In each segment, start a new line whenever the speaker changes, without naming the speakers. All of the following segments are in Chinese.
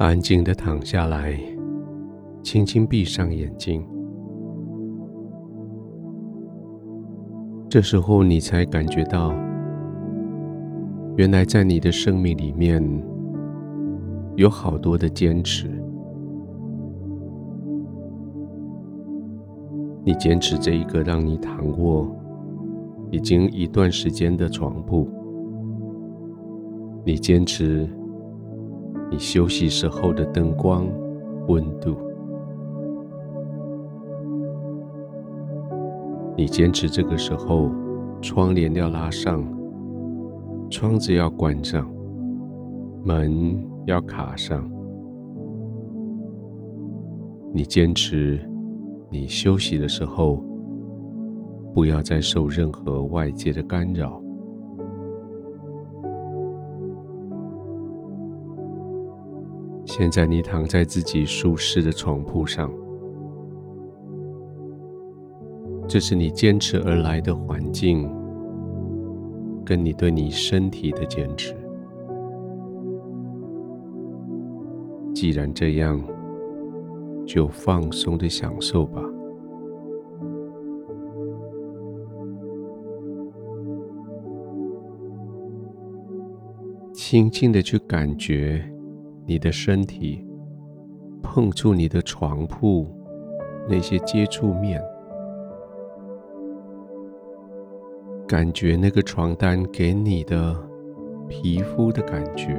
安静的躺下来，轻轻闭上眼睛。这时候，你才感觉到，原来在你的生命里面，有好多的坚持。你坚持这一个让你躺卧已经一段时间的床铺，你坚持你休息时候的灯光温度，你坚持这个时候窗帘要拉上，窗子要关上，门要卡上，你坚持。你休息的时候，不要再受任何外界的干扰。现在你躺在自己舒适的床铺上，这是你坚持而来的环境，跟你对你身体的坚持。既然这样。就放松的享受吧，轻轻的去感觉你的身体碰触你的床铺那些接触面，感觉那个床单给你的皮肤的感觉，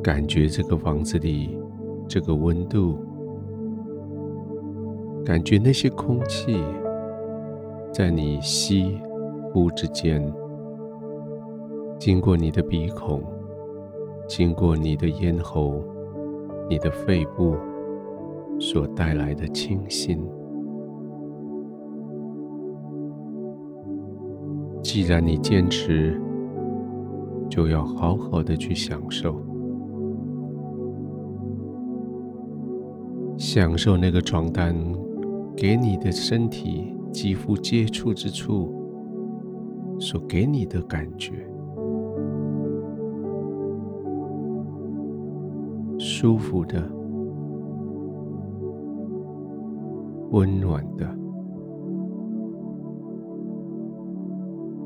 感觉这个房子里。这个温度，感觉那些空气在你吸呼之间，经过你的鼻孔，经过你的咽喉，你的肺部所带来的清新。既然你坚持，就要好好的去享受。享受那个床单给你的身体肌肤接触之处所给你的感觉，舒服的、温暖的、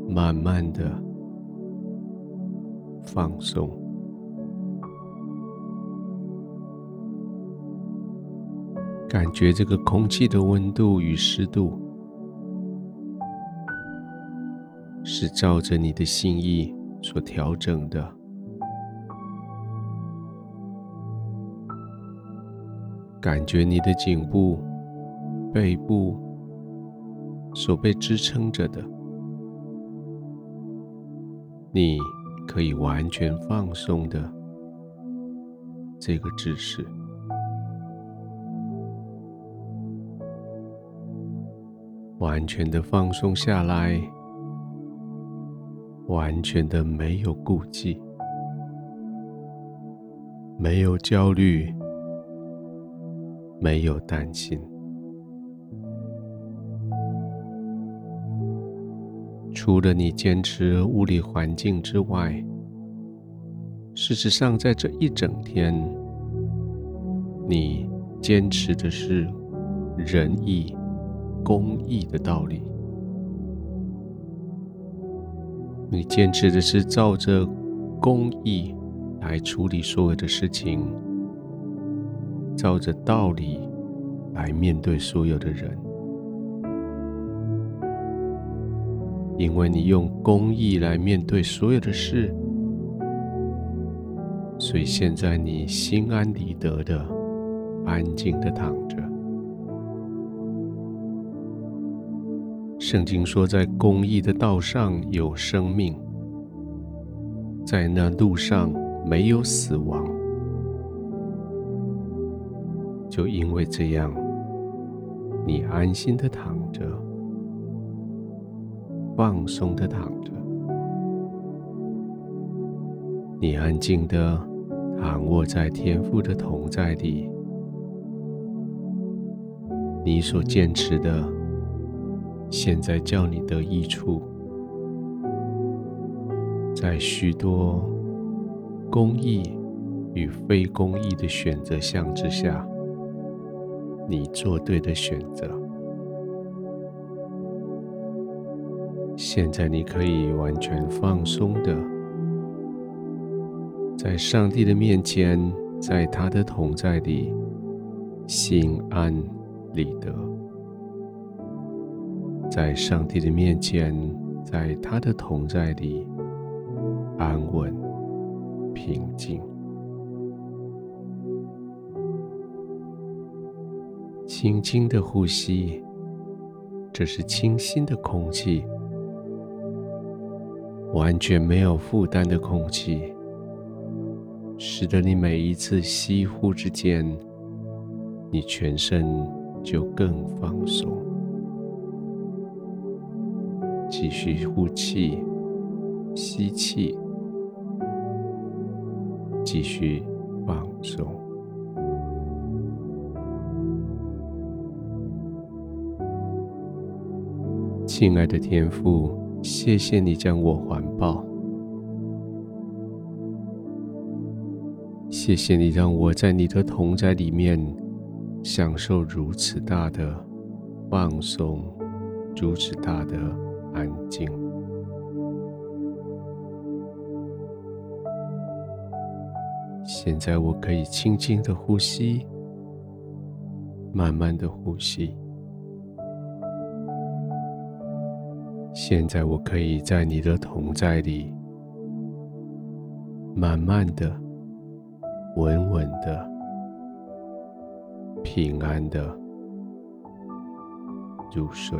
慢慢的放松。感觉这个空气的温度与湿度，是照着你的心意所调整的。感觉你的颈部、背部所被支撑着的，你可以完全放松的这个姿势。完全的放松下来，完全的没有顾忌，没有焦虑，没有担心。除了你坚持物理环境之外，事实上，在这一整天，你坚持的是仁义。公义的道理，你坚持的是照着公义来处理所有的事情，照着道理来面对所有的人，因为你用公义来面对所有的事，所以现在你心安理得的、安静的躺着。圣经说，在公义的道上有生命，在那路上没有死亡。就因为这样，你安心的躺着，放松的躺着，你安静的躺卧在天父的同在里，你所坚持的。现在叫你得益处，在许多公益与非公益的选择项之下，你做对的选择。现在你可以完全放松的，在上帝的面前，在他的同在里，心安理得。在上帝的面前，在他的同在里，安稳平静。轻轻的呼吸，这是清新的空气，完全没有负担的空气，使得你每一次吸呼之间，你全身就更放松。继续呼气，吸气，继续放松。亲爱的天父，谢谢你将我环抱，谢谢你让我在你的同在里面享受如此大的放松，如此大的。安静。现在我可以轻轻的呼吸，慢慢的呼吸。现在我可以在你的同在里，慢慢的、稳稳的、平安的入睡。